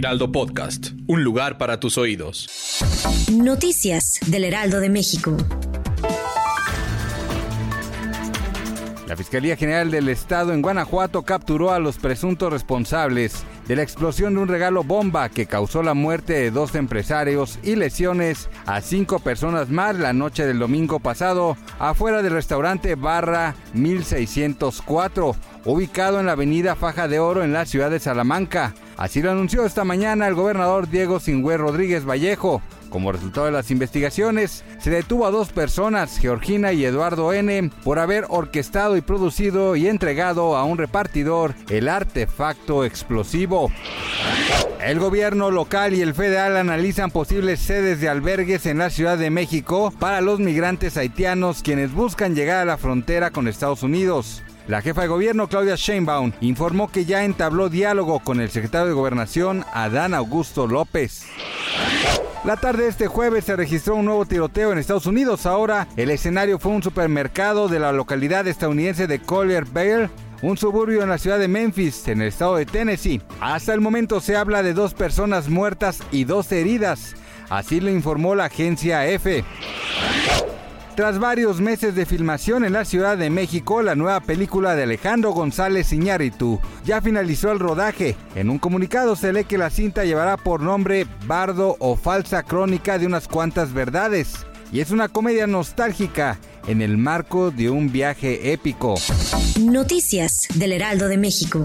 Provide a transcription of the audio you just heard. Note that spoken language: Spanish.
Heraldo Podcast, un lugar para tus oídos. Noticias del Heraldo de México. La Fiscalía General del Estado en Guanajuato capturó a los presuntos responsables de la explosión de un regalo bomba que causó la muerte de dos empresarios y lesiones a cinco personas más la noche del domingo pasado afuera del restaurante Barra 1604, ubicado en la avenida Faja de Oro en la ciudad de Salamanca. Así lo anunció esta mañana el gobernador Diego Singüe Rodríguez Vallejo. Como resultado de las investigaciones, se detuvo a dos personas, Georgina y Eduardo N., por haber orquestado y producido y entregado a un repartidor el artefacto explosivo. El gobierno local y el federal analizan posibles sedes de albergues en la Ciudad de México para los migrantes haitianos quienes buscan llegar a la frontera con Estados Unidos. La jefa de gobierno, Claudia Sheinbaum, informó que ya entabló diálogo con el secretario de Gobernación, Adán Augusto López. La tarde de este jueves se registró un nuevo tiroteo en Estados Unidos. Ahora el escenario fue un supermercado de la localidad estadounidense de Collier Bay, un suburbio en la ciudad de Memphis, en el estado de Tennessee. Hasta el momento se habla de dos personas muertas y dos heridas. Así lo informó la agencia EFE. Tras varios meses de filmación en la Ciudad de México, la nueva película de Alejandro González Iñárritu ya finalizó el rodaje. En un comunicado se lee que la cinta llevará por nombre Bardo o Falsa Crónica de unas cuantas verdades. Y es una comedia nostálgica en el marco de un viaje épico. Noticias del Heraldo de México.